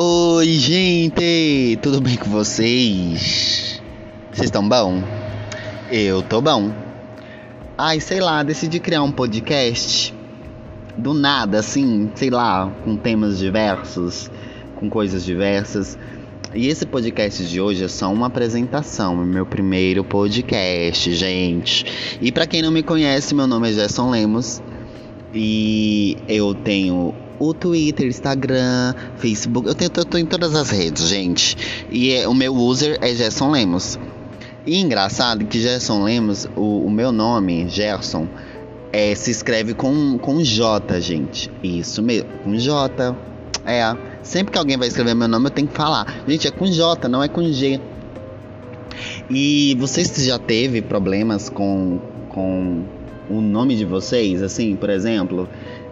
Oi, gente! Tudo bem com vocês? Vocês estão bom? Eu tô bom. Ai, sei lá, decidi criar um podcast do nada, assim, sei lá, com temas diversos, com coisas diversas. E esse podcast de hoje é só uma apresentação, é meu primeiro podcast, gente. E para quem não me conhece, meu nome é Gerson Lemos e eu tenho o Twitter, Instagram, Facebook. Eu, tenho, eu tô em todas as redes, gente. E é, o meu user é Gerson Lemos. E engraçado que Gerson Lemos, o, o meu nome, Gerson, é, se escreve com, com J, gente. Isso mesmo, com J. É. Sempre que alguém vai escrever meu nome, eu tenho que falar. Gente, é com J, não é com G. E vocês já teve problemas com, com o nome de vocês? Assim, por exemplo,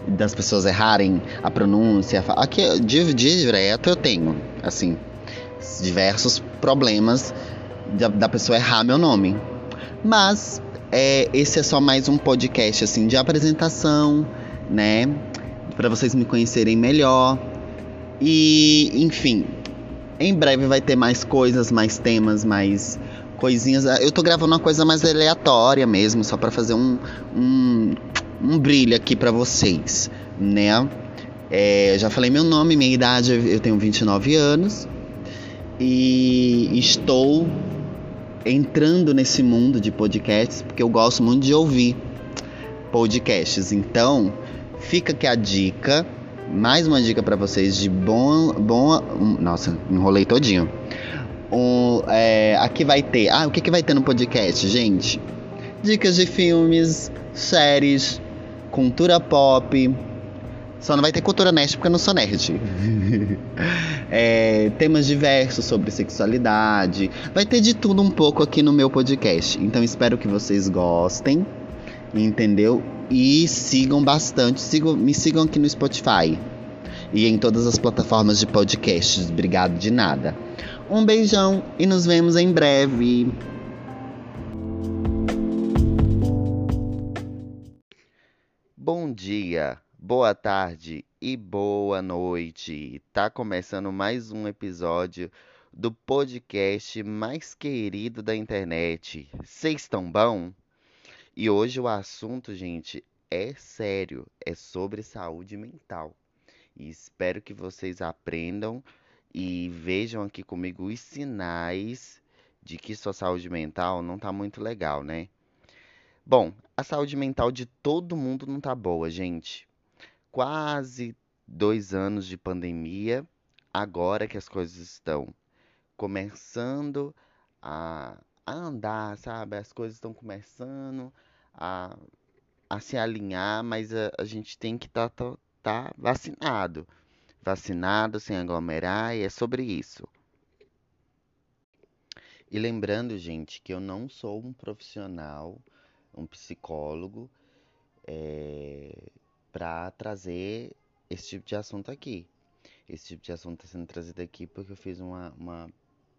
das pessoas errarem a pronúncia. Aqui, de, de direto, eu tenho, assim, diversos problemas da, da pessoa errar meu nome. Mas é, esse é só mais um podcast, assim, de apresentação, né? Para vocês me conhecerem melhor. E, enfim, em breve vai ter mais coisas, mais temas, mais coisinhas. Eu tô gravando uma coisa mais aleatória mesmo, só para fazer um, um um brilho aqui para vocês, né? É, já falei meu nome, minha idade, eu tenho 29 anos e estou entrando nesse mundo de podcasts porque eu gosto muito de ouvir podcasts. Então, fica aqui a dica, mais uma dica para vocês de bom, bom, nossa, enrolei todinho. Um, é, aqui vai ter, ah, o que, que vai ter no podcast, gente? Dicas de filmes, séries, cultura pop. Só não vai ter cultura nerd porque eu não sou nerd. é, temas diversos sobre sexualidade. Vai ter de tudo um pouco aqui no meu podcast. Então espero que vocês gostem. Entendeu? E sigam bastante. Sigam, me sigam aqui no Spotify. E em todas as plataformas de podcasts. Obrigado de nada. Um beijão e nos vemos em breve. Dia, boa tarde e boa noite. Tá começando mais um episódio do podcast mais querido da internet. Vocês estão bom? E hoje o assunto, gente, é sério, é sobre saúde mental. E espero que vocês aprendam e vejam aqui comigo os sinais de que sua saúde mental não tá muito legal, né? Bom, a saúde mental de todo mundo não tá boa, gente. Quase dois anos de pandemia, agora que as coisas estão começando a, andar, sabe? As coisas estão começando a, a se alinhar, mas a, a gente tem que estar tá, tá, tá vacinado. Vacinado, sem aglomerar, e é sobre isso. E lembrando, gente, que eu não sou um profissional um psicólogo é, para trazer esse tipo de assunto aqui. Esse tipo de assunto está sendo trazido aqui porque eu fiz uma, uma,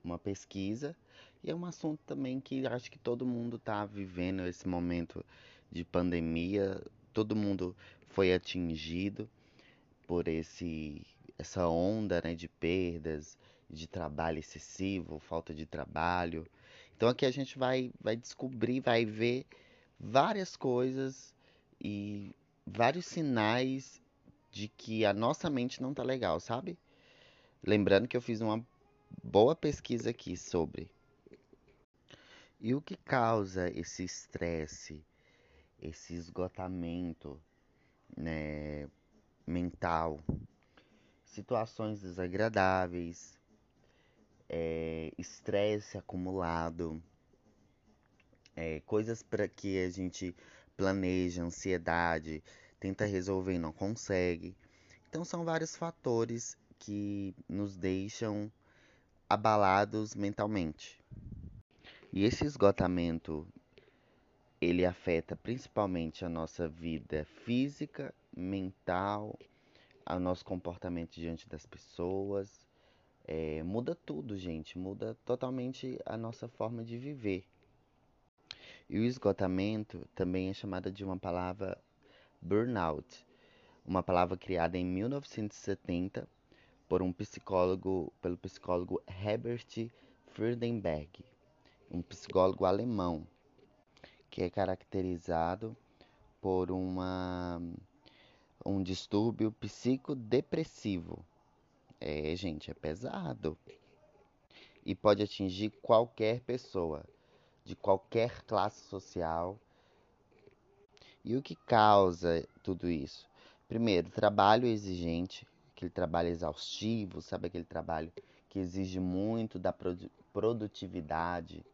uma pesquisa e é um assunto também que acho que todo mundo está vivendo esse momento de pandemia. Todo mundo foi atingido por esse essa onda né, de perdas, de trabalho excessivo, falta de trabalho. Então aqui a gente vai, vai descobrir, vai ver várias coisas e vários sinais de que a nossa mente não tá legal, sabe? Lembrando que eu fiz uma boa pesquisa aqui sobre. E o que causa esse estresse, esse esgotamento né, mental? Situações desagradáveis, é, estresse acumulado, é, coisas para que a gente planeja, ansiedade, tenta resolver e não consegue. Então são vários fatores que nos deixam abalados mentalmente. E esse esgotamento ele afeta principalmente a nossa vida física, mental, o nosso comportamento diante das pessoas. É, muda tudo, gente. Muda totalmente a nossa forma de viver. E o esgotamento também é chamada de uma palavra burnout, uma palavra criada em 1970 por um psicólogo, pelo psicólogo Herbert Freudenberg, um psicólogo alemão, que é caracterizado por uma um distúrbio psicodepressivo. É, gente, é pesado. E pode atingir qualquer pessoa, de qualquer classe social. E o que causa tudo isso? Primeiro, trabalho exigente, aquele trabalho exaustivo, sabe aquele trabalho que exige muito da produtividade.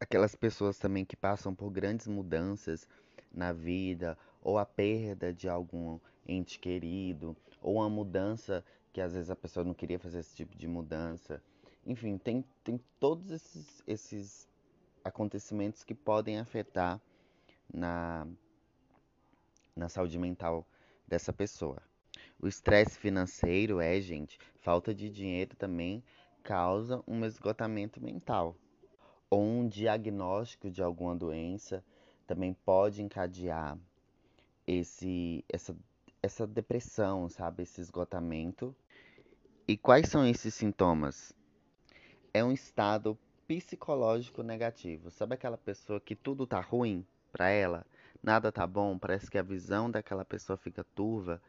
Aquelas pessoas também que passam por grandes mudanças na vida, ou a perda de algum ente querido, ou uma mudança que às vezes a pessoa não queria fazer esse tipo de mudança. Enfim, tem, tem todos esses, esses acontecimentos que podem afetar na, na saúde mental dessa pessoa. O estresse financeiro é, gente, falta de dinheiro também causa um esgotamento mental. Ou um diagnóstico de alguma doença também pode encadear esse, essa, essa depressão, sabe? Esse esgotamento. E quais são esses sintomas? É um estado psicológico negativo. Sabe aquela pessoa que tudo tá ruim para ela? Nada tá bom, parece que a visão daquela pessoa fica turva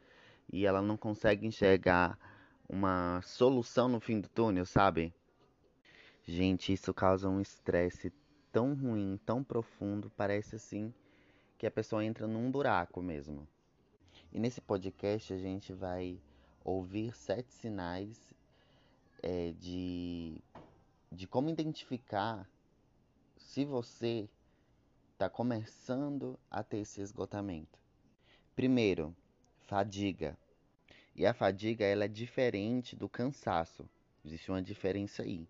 e ela não consegue enxergar uma solução no fim do túnel, sabe? Gente, isso causa um estresse tão ruim, tão profundo, parece assim que a pessoa entra num buraco mesmo. E nesse podcast a gente vai ouvir sete sinais é, de, de como identificar se você está começando a ter esse esgotamento. Primeiro, fadiga. E a fadiga ela é diferente do cansaço. Existe uma diferença aí.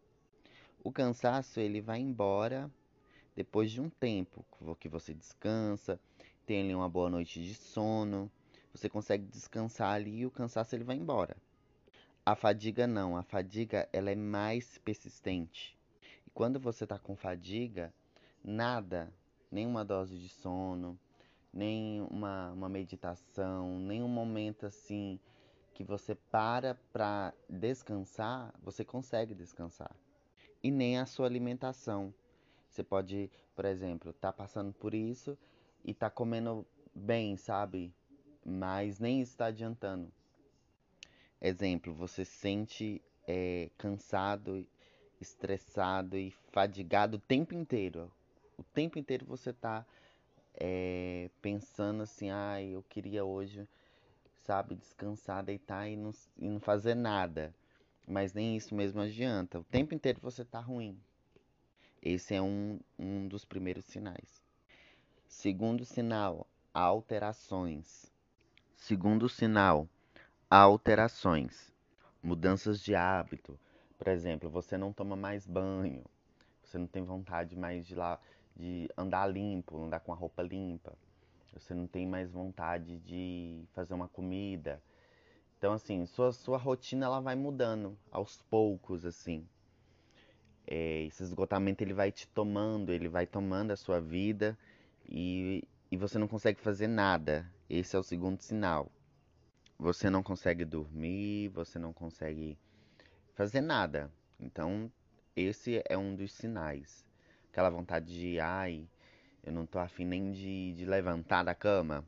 O cansaço ele vai embora depois de um tempo que você descansa, tem ali uma boa noite de sono, você consegue descansar ali e o cansaço ele vai embora. A fadiga não, a fadiga ela é mais persistente. E quando você está com fadiga, nada nenhuma dose de sono, nem uma, uma meditação, nem um momento assim que você para para descansar, você consegue descansar. E nem a sua alimentação. Você pode, por exemplo, tá passando por isso e tá comendo bem, sabe? Mas nem está adiantando. Exemplo, você se sente é, cansado, estressado e fadigado o tempo inteiro o tempo inteiro você tá é, pensando assim, ah, eu queria hoje, sabe, descansar, deitar e não, e não fazer nada. Mas nem isso mesmo adianta. O tempo inteiro você tá ruim. Esse é um, um dos primeiros sinais. Segundo sinal, alterações. Segundo sinal, alterações. Mudanças de hábito. Por exemplo, você não toma mais banho. Você não tem vontade mais de lá de andar limpo, andar com a roupa limpa. Você não tem mais vontade de fazer uma comida. Então, assim, sua, sua rotina ela vai mudando aos poucos, assim. É, esse esgotamento ele vai te tomando, ele vai tomando a sua vida e, e você não consegue fazer nada. Esse é o segundo sinal. Você não consegue dormir, você não consegue fazer nada. Então, esse é um dos sinais aquela vontade de, ai, eu não tô afim nem de, de levantar da cama.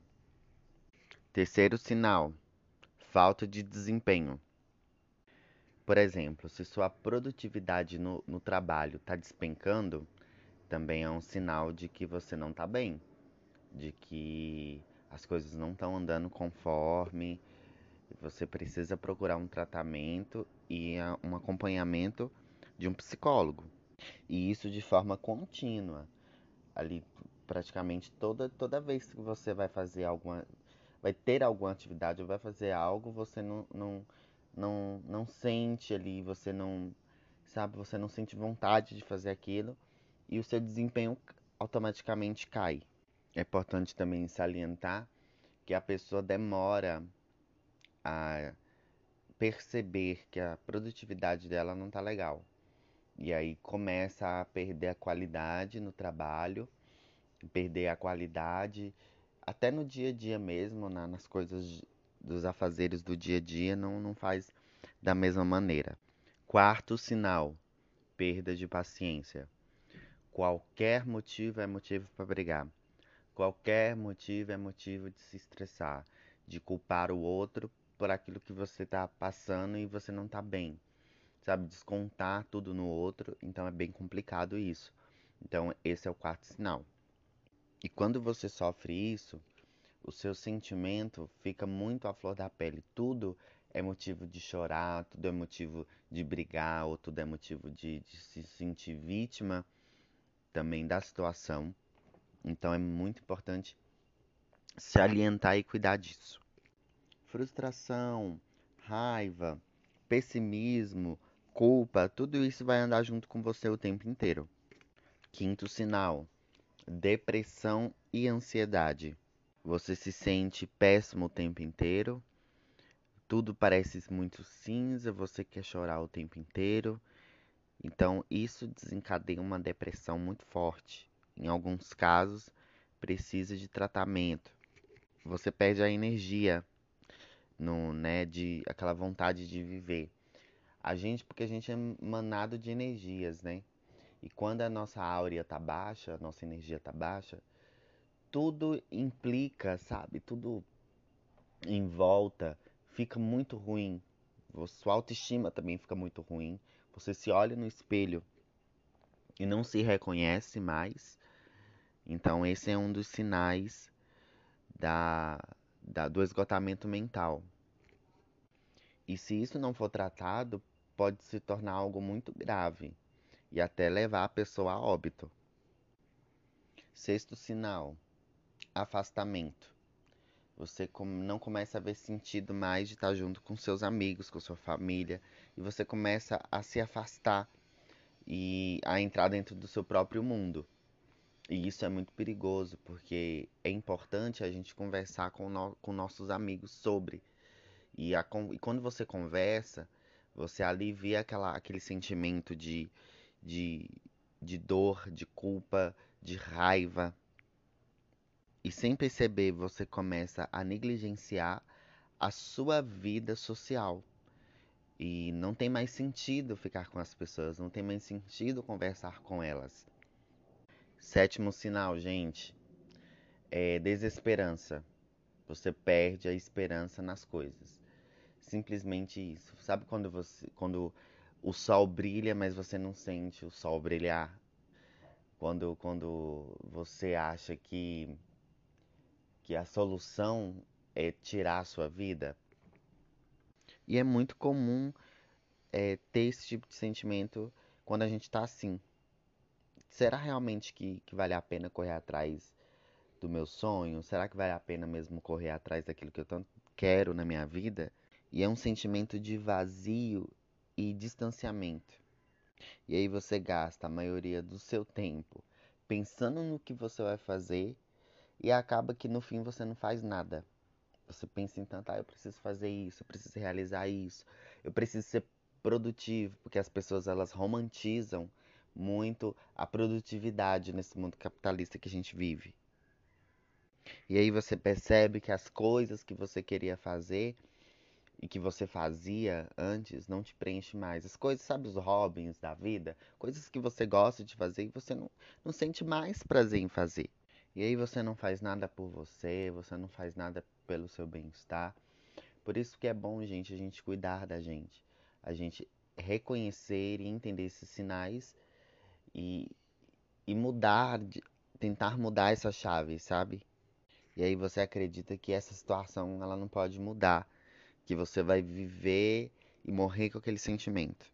Terceiro sinal, falta de desempenho. Por exemplo, se sua produtividade no, no trabalho está despencando, também é um sinal de que você não está bem, de que as coisas não estão andando conforme, você precisa procurar um tratamento e um acompanhamento de um psicólogo. E isso de forma contínua. Ali praticamente toda, toda vez que você vai fazer alguma. vai ter alguma atividade ou vai fazer algo, você não, não, não, não sente ali, você não. Sabe, você não sente vontade de fazer aquilo e o seu desempenho automaticamente cai. É importante também salientar que a pessoa demora a perceber que a produtividade dela não está legal. E aí começa a perder a qualidade no trabalho, perder a qualidade até no dia a dia mesmo, na, nas coisas dos afazeres do dia a dia, não, não faz da mesma maneira. Quarto sinal: perda de paciência. Qualquer motivo é motivo para brigar. Qualquer motivo é motivo de se estressar, de culpar o outro por aquilo que você está passando e você não está bem. Sabe, descontar tudo no outro, então é bem complicado isso. Então, esse é o quarto sinal. E quando você sofre isso, o seu sentimento fica muito à flor da pele. Tudo é motivo de chorar, tudo é motivo de brigar, ou tudo é motivo de, de se sentir vítima também da situação. Então é muito importante se alientar e cuidar disso. Frustração, raiva, pessimismo, culpa, tudo isso vai andar junto com você o tempo inteiro. Quinto sinal: depressão e ansiedade. Você se sente péssimo o tempo inteiro, tudo parece muito cinza, você quer chorar o tempo inteiro. Então, isso desencadeia uma depressão muito forte. Em alguns casos, precisa de tratamento. Você perde a energia, no, né, de aquela vontade de viver. A gente, porque a gente é manado de energias, né? E quando a nossa áurea tá baixa, a nossa energia tá baixa, tudo implica, sabe? Tudo em volta fica muito ruim. Sua autoestima também fica muito ruim. Você se olha no espelho e não se reconhece mais. Então, esse é um dos sinais da, da, do esgotamento mental. E se isso não for tratado, pode se tornar algo muito grave e até levar a pessoa a óbito. Sexto sinal: afastamento. Você não começa a ver sentido mais de estar junto com seus amigos, com sua família, e você começa a se afastar e a entrar dentro do seu próprio mundo. E isso é muito perigoso, porque é importante a gente conversar com, no, com nossos amigos sobre. E, a, e, quando você conversa, você alivia aquela, aquele sentimento de, de, de dor, de culpa, de raiva, e sem perceber, você começa a negligenciar a sua vida social. E não tem mais sentido ficar com as pessoas, não tem mais sentido conversar com elas. Sétimo sinal, gente, é desesperança. Você perde a esperança nas coisas. Simplesmente isso. Sabe quando você quando o sol brilha, mas você não sente o sol brilhar? Quando quando você acha que que a solução é tirar a sua vida. E é muito comum é, ter esse tipo de sentimento quando a gente está assim. Será realmente que, que vale a pena correr atrás do meu sonho? Será que vale a pena mesmo correr atrás daquilo que eu tanto quero na minha vida? E é um sentimento de vazio e distanciamento. E aí você gasta a maioria do seu tempo pensando no que você vai fazer e acaba que no fim você não faz nada. Você pensa em tanto, ah, eu preciso fazer isso, eu preciso realizar isso, eu preciso ser produtivo, porque as pessoas elas romantizam muito a produtividade nesse mundo capitalista que a gente vive. E aí você percebe que as coisas que você queria fazer e que você fazia antes não te preenche mais. As coisas, sabe, os hobbies da vida, coisas que você gosta de fazer e você não, não sente mais prazer em fazer. E aí você não faz nada por você, você não faz nada pelo seu bem-estar. Por isso que é bom, gente, a gente cuidar da gente. A gente reconhecer e entender esses sinais e, e mudar, tentar mudar essa chave, sabe? E aí você acredita que essa situação ela não pode mudar, que você vai viver e morrer com aquele sentimento.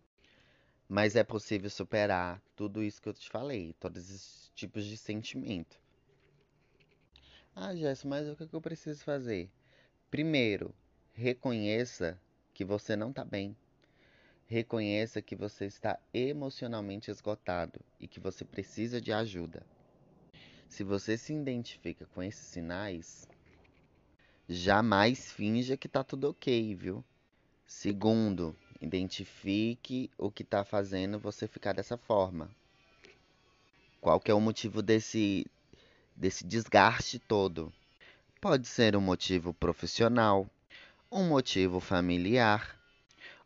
Mas é possível superar tudo isso que eu te falei, todos esses tipos de sentimento. Ah, Jéssica, mas o que eu preciso fazer? Primeiro, reconheça que você não está bem. Reconheça que você está emocionalmente esgotado e que você precisa de ajuda. Se você se identifica com esses sinais, jamais finja que está tudo ok, viu? Segundo, identifique o que está fazendo você ficar dessa forma. Qual que é o motivo desse desse desgaste todo. Pode ser um motivo profissional, um motivo familiar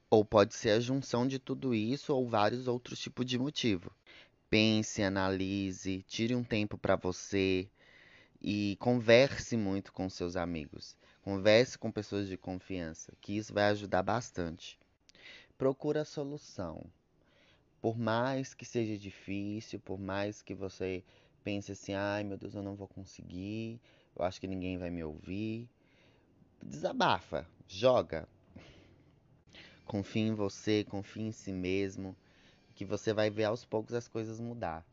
Ou pode ser a junção de tudo isso ou vários outros tipos de motivo. Pense, analise, tire um tempo para você e converse muito com seus amigos. Converse com pessoas de confiança, que isso vai ajudar bastante. Procura a solução. Por mais que seja difícil, por mais que você pense assim, ai meu Deus, eu não vou conseguir, eu acho que ninguém vai me ouvir. Desabafa, joga. Confie em você, confie em si mesmo que você vai ver aos poucos as coisas mudar.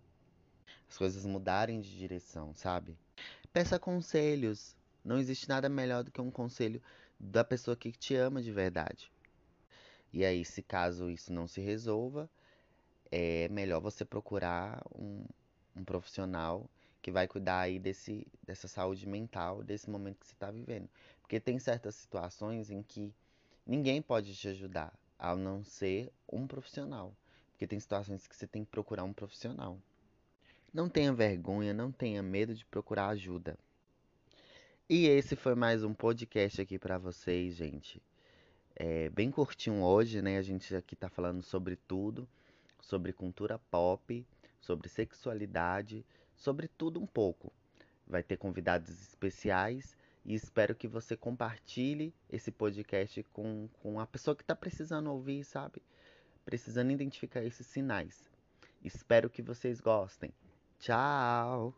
As coisas mudarem de direção, sabe? Peça conselhos. Não existe nada melhor do que um conselho da pessoa que te ama de verdade. E aí, se caso isso não se resolva, é melhor você procurar um, um profissional que vai cuidar aí desse, dessa saúde mental, desse momento que você está vivendo. Porque tem certas situações em que ninguém pode te ajudar, ao não ser um profissional. Porque tem situações que você tem que procurar um profissional. Não tenha vergonha, não tenha medo de procurar ajuda. E esse foi mais um podcast aqui para vocês, gente. É bem curtinho hoje, né? A gente aqui tá falando sobre tudo, sobre cultura pop, sobre sexualidade, sobre tudo um pouco. Vai ter convidados especiais e espero que você compartilhe esse podcast com, com a pessoa que está precisando ouvir, sabe? precisando identificar esses sinais. Espero que vocês gostem. Tchau!